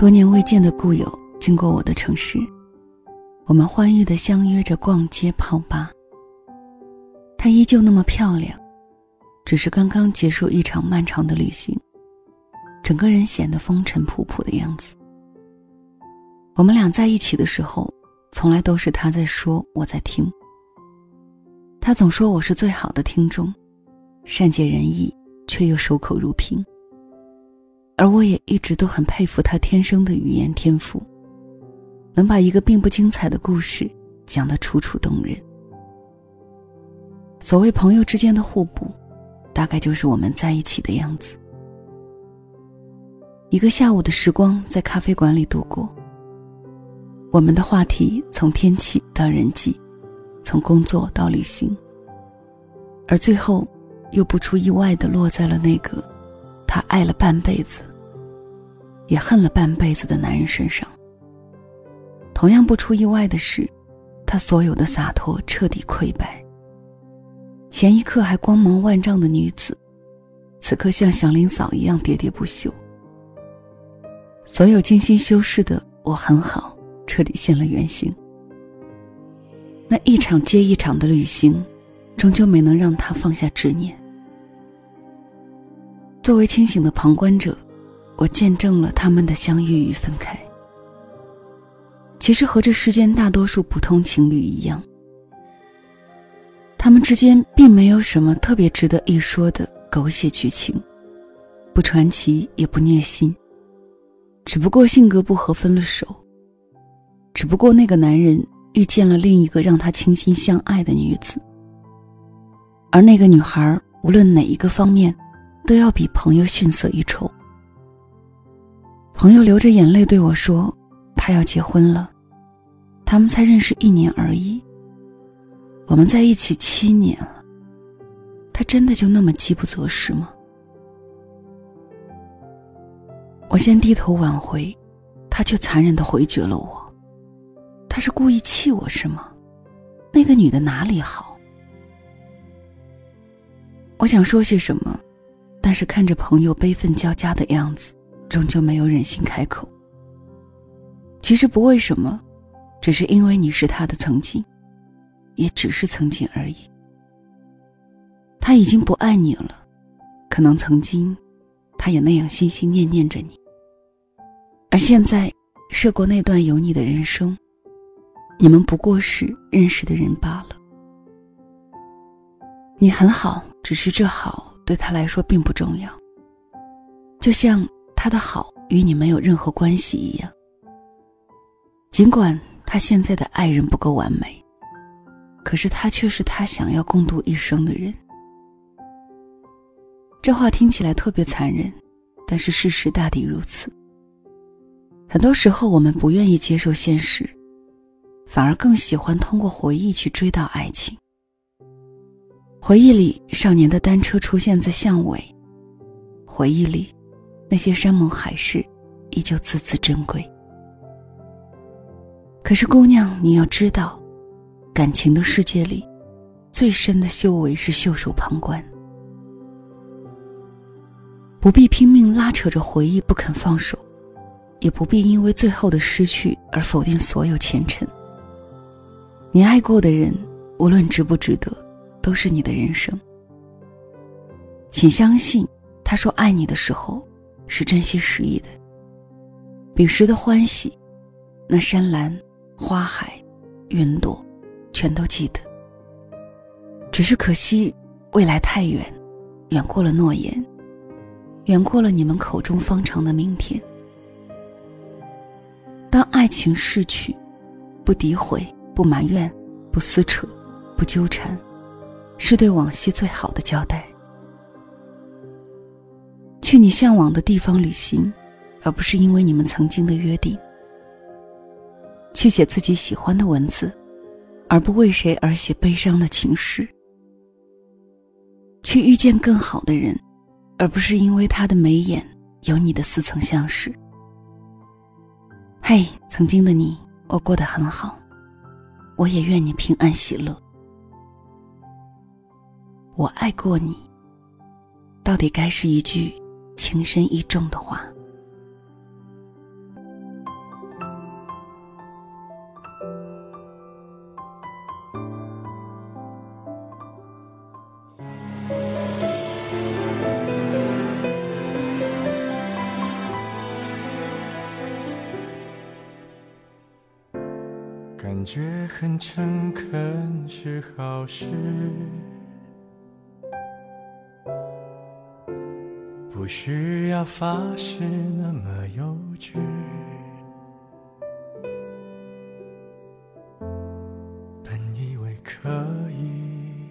多年未见的故友经过我的城市，我们欢愉的相约着逛街泡吧。她依旧那么漂亮，只是刚刚结束一场漫长的旅行，整个人显得风尘仆仆的样子。我们俩在一起的时候，从来都是他在说，我在听。他总说我是最好的听众，善解人意，却又守口如瓶。而我也一直都很佩服他天生的语言天赋，能把一个并不精彩的故事讲得楚楚动人。所谓朋友之间的互补，大概就是我们在一起的样子。一个下午的时光在咖啡馆里度过。我们的话题从天气到人际，从工作到旅行，而最后，又不出意外的落在了那个他爱了半辈子，也恨了半辈子的男人身上。同样不出意外的是，他所有的洒脱彻底溃败。前一刻还光芒万丈的女子，此刻像祥林嫂一样喋喋不休。所有精心修饰的我很好。彻底现了原形。那一场接一场的旅行，终究没能让他放下执念。作为清醒的旁观者，我见证了他们的相遇与分开。其实和这世间大多数普通情侣一样，他们之间并没有什么特别值得一说的狗血剧情，不传奇也不虐心，只不过性格不合分了手。只不过那个男人遇见了另一个让他倾心相爱的女子，而那个女孩无论哪一个方面，都要比朋友逊色一筹。朋友流着眼泪对我说：“他要结婚了，他们才认识一年而已，我们在一起七年了，他真的就那么饥不择食吗？”我先低头挽回，他却残忍的回绝了我。他是故意气我是吗？那个女的哪里好？我想说些什么，但是看着朋友悲愤交加的样子，终究没有忍心开口。其实不为什么，只是因为你是他的曾经，也只是曾经而已。他已经不爱你了，可能曾经，他也那样心心念念着你。而现在，涉过那段有你的人生。你们不过是认识的人罢了。你很好，只是这好对他来说并不重要。就像他的好与你没有任何关系一样。尽管他现在的爱人不够完美，可是他却是他想要共度一生的人。这话听起来特别残忍，但是事实大抵如此。很多时候，我们不愿意接受现实。反而更喜欢通过回忆去追悼爱情。回忆里，少年的单车出现在巷尾；回忆里，那些山盟海誓依旧字字珍贵。可是，姑娘，你要知道，感情的世界里，最深的修为是袖手旁观。不必拼命拉扯着回忆不肯放手，也不必因为最后的失去而否定所有前尘。你爱过的人，无论值不值得，都是你的人生。请相信，他说爱你的时候，是真心实意的。彼时的欢喜，那山岚、花海、云朵，全都记得。只是可惜，未来太远，远过了诺言，远过了你们口中方长的明天。当爱情逝去，不诋毁。不埋怨，不撕扯，不纠缠，是对往昔最好的交代。去你向往的地方旅行，而不是因为你们曾经的约定。去写自己喜欢的文字，而不为谁而写悲伤的情诗。去遇见更好的人，而不是因为他的眉眼有你的似曾相识。嘿，曾经的你，我过得很好。我也愿你平安喜乐。我爱过你，到底该是一句情深意重的话。感觉很诚恳是好事。不需要发誓那么幼稚。本以为可以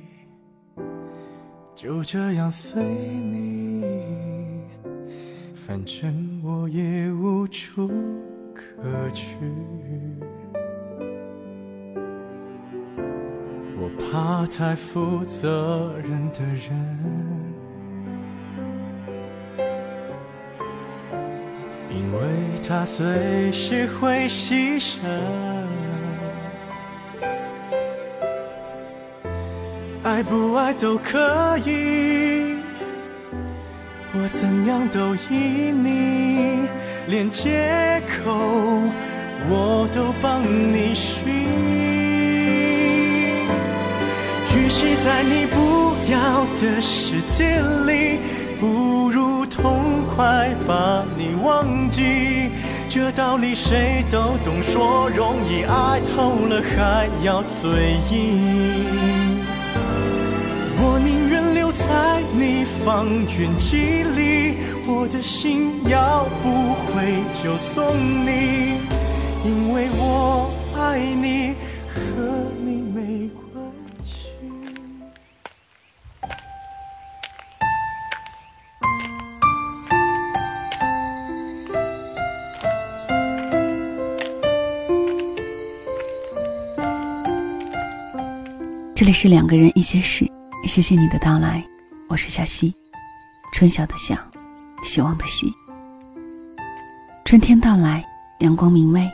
就这样随你，反正我也无处可去。我怕太负责任的人，因为他随时会牺牲。爱不爱都可以，我怎样都依你，连借口我都帮你寻。与其在你不要的世界里，不如快把你忘记。这道理谁都懂，说容易，爱透了还要嘴硬。我宁愿留在你方圆几里，我的心要不回就送你，因为我爱你。和你没关这里是两个人一些事，谢谢你的到来，我是小溪，春晓的晓，希望的希。春天到来，阳光明媚，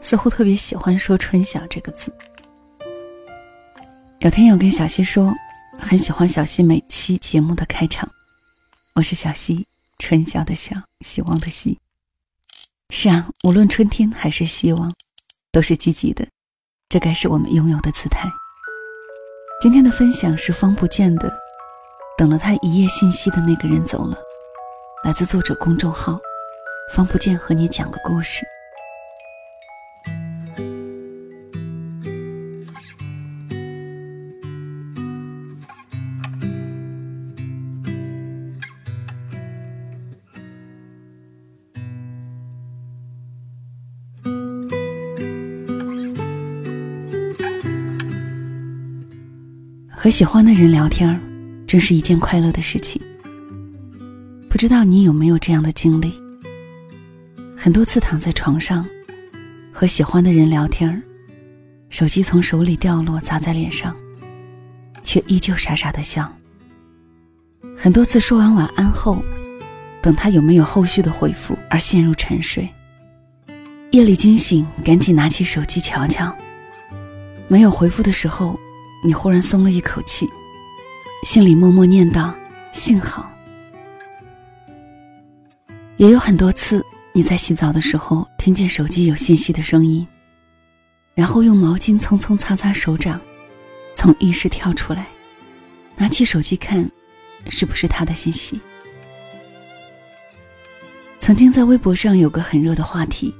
似乎特别喜欢说“春晓”这个字。有听友跟小溪说，很喜欢小溪每期节目的开场。我是小溪，春晓的晓，希望的希。是啊，无论春天还是希望，都是积极的，这该是我们拥有的姿态。今天的分享是方不见的，等了他一夜信息的那个人走了，来自作者公众号“方不见”和你讲个故事。和喜欢的人聊天真是一件快乐的事情。不知道你有没有这样的经历？很多次躺在床上，和喜欢的人聊天手机从手里掉落砸在脸上，却依旧傻傻的笑。很多次说完晚安后，等他有没有后续的回复而陷入沉睡。夜里惊醒，赶紧拿起手机瞧瞧，没有回复的时候。你忽然松了一口气，心里默默念道：“幸好。”也有很多次，你在洗澡的时候听见手机有信息的声音，然后用毛巾匆匆擦擦手掌，从浴室跳出来，拿起手机看，是不是他的信息？曾经在微博上有个很热的话题，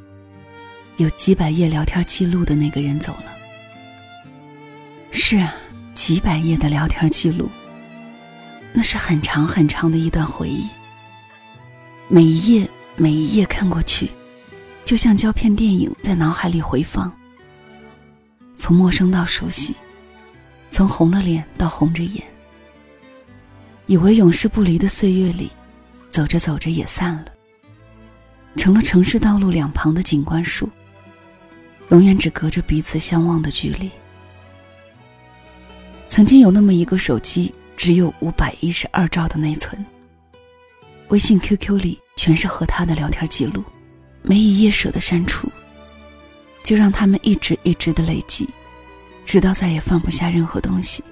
有几百页聊天记录的那个人走了。是啊，几百页的聊天记录，那是很长很长的一段回忆。每一页每一页看过去，就像胶片电影在脑海里回放。从陌生到熟悉，从红了脸到红着眼。以为永世不离的岁月里，走着走着也散了，成了城市道路两旁的景观树，永远只隔着彼此相望的距离。曾经有那么一个手机，只有五百一十二兆的内存。微信、QQ 里全是和他的聊天记录，没一页舍得删除，就让他们一直一直的累积，直到再也放不下任何东西。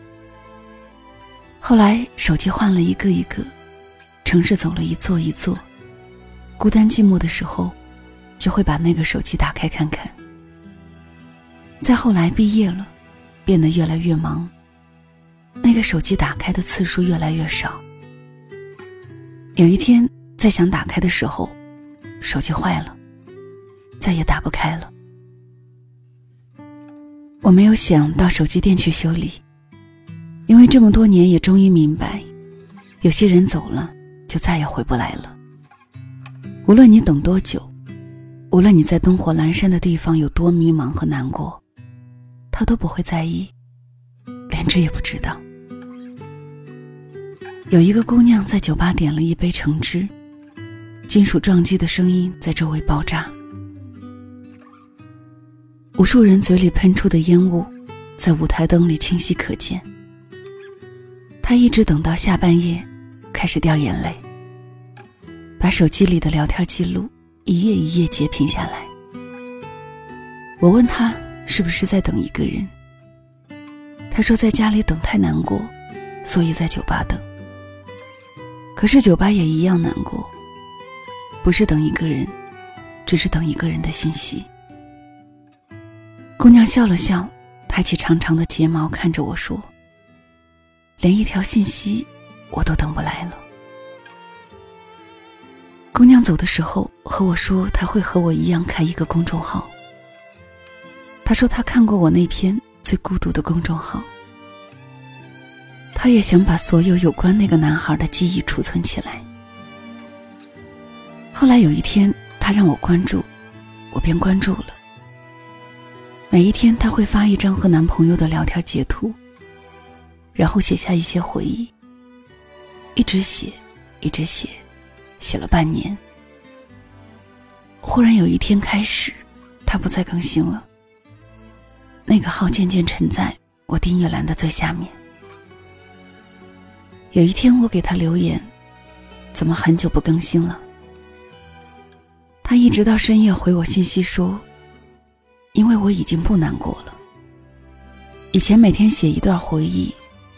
后来手机换了一个一个，城市走了一座一座，孤单寂寞的时候，就会把那个手机打开看看。再后来毕业了，变得越来越忙。那个手机打开的次数越来越少。有一天，在想打开的时候，手机坏了，再也打不开了。我没有想到手机店去修理，因为这么多年也终于明白，有些人走了就再也回不来了。无论你等多久，无论你在灯火阑珊的地方有多迷茫和难过，他都不会在意，连这也不知道。有一个姑娘在酒吧点了一杯橙汁，金属撞击的声音在周围爆炸。无数人嘴里喷出的烟雾，在舞台灯里清晰可见。她一直等到下半夜，开始掉眼泪，把手机里的聊天记录一页一页截屏下来。我问她是不是在等一个人，她说在家里等太难过，所以在酒吧等。可是酒吧也一样难过，不是等一个人，只是等一个人的信息。姑娘笑了笑，抬起长长的睫毛，看着我说：“连一条信息，我都等不来了。”姑娘走的时候和我说，她会和我一样开一个公众号。她说她看过我那篇最孤独的公众号，他也想把所有有关那个男孩的记忆储存起来。后来有一天，他让我关注，我便关注了。每一天，他会发一张和男朋友的聊天截图，然后写下一些回忆。一直写，一直写，写了半年。忽然有一天开始，他不再更新了。那个号渐渐沉在我订阅栏的最下面。有一天，我给他留言：“怎么很久不更新了？”他一直到深夜回我信息说。因为我已经不难过了。以前每天写一段回忆，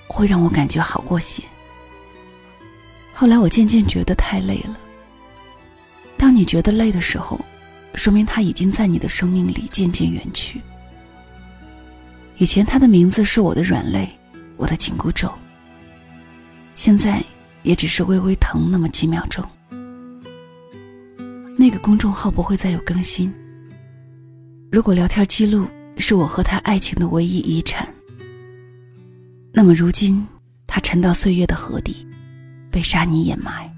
会让我感觉好过些。后来我渐渐觉得太累了。当你觉得累的时候，说明他已经在你的生命里渐渐远去。以前他的名字是我的软肋，我的紧箍咒。现在也只是微微疼那么几秒钟。那个公众号不会再有更新。如果聊天记录是我和他爱情的唯一遗产，那么如今他沉到岁月的河底，被沙泥掩埋。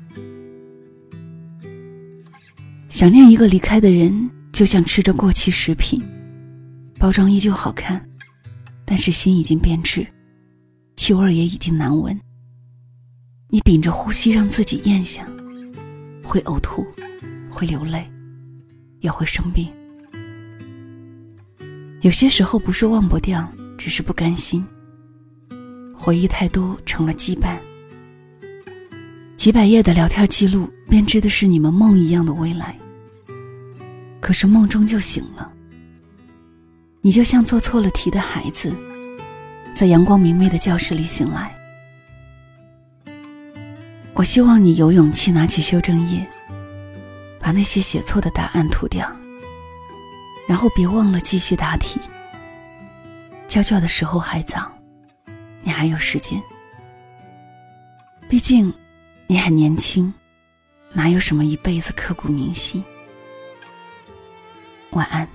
想念一个离开的人，就像吃着过期食品，包装依旧好看，但是心已经变质，气味也已经难闻。你屏着呼吸让自己咽下，会呕吐，会流泪，也会生病。有些时候不是忘不掉，只是不甘心。回忆太多，成了羁绊。几百页的聊天记录，编织的是你们梦一样的未来。可是梦终究醒了，你就像做错了题的孩子，在阳光明媚的教室里醒来。我希望你有勇气拿起修正液，把那些写错的答案涂掉。然后别忘了继续答题。交卷的时候还早，你还有时间。毕竟，你还年轻，哪有什么一辈子刻骨铭心。晚安。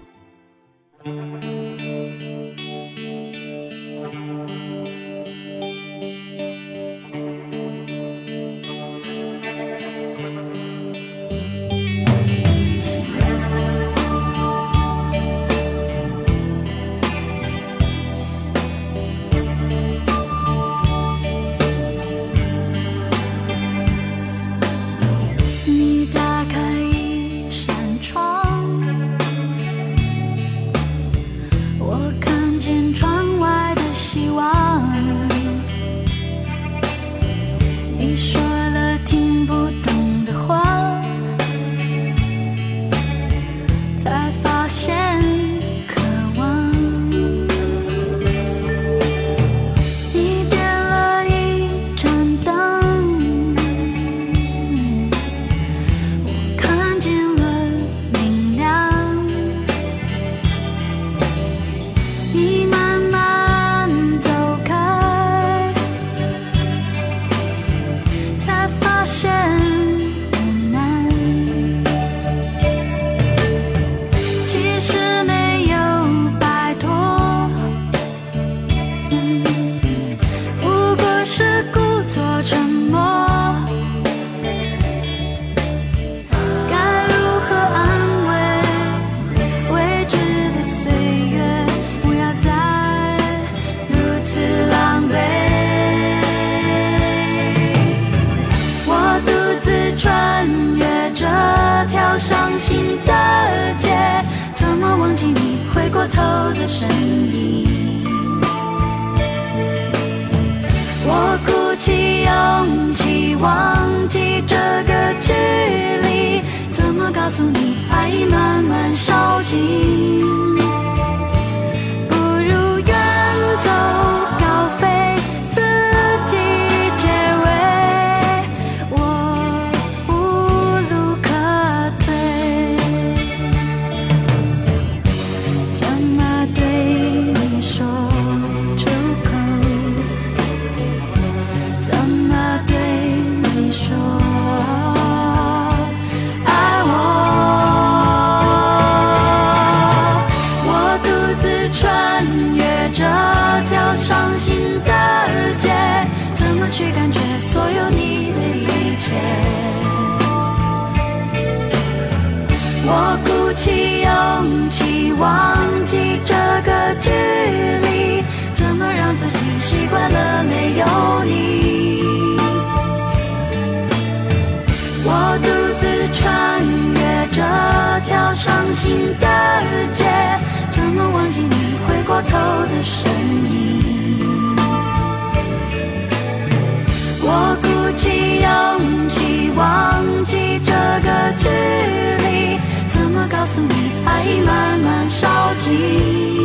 的声音。我鼓起勇气忘记这个距离，怎么告诉你爱已慢慢烧尽？去感觉所有你的一切，我鼓起勇气忘记这个距离，怎么让自己习惯了没有你？我独自穿越这条伤心的街，怎么忘记你回过头的身影？我鼓起勇气忘记这个距离。怎么告诉你，爱已慢慢烧尽。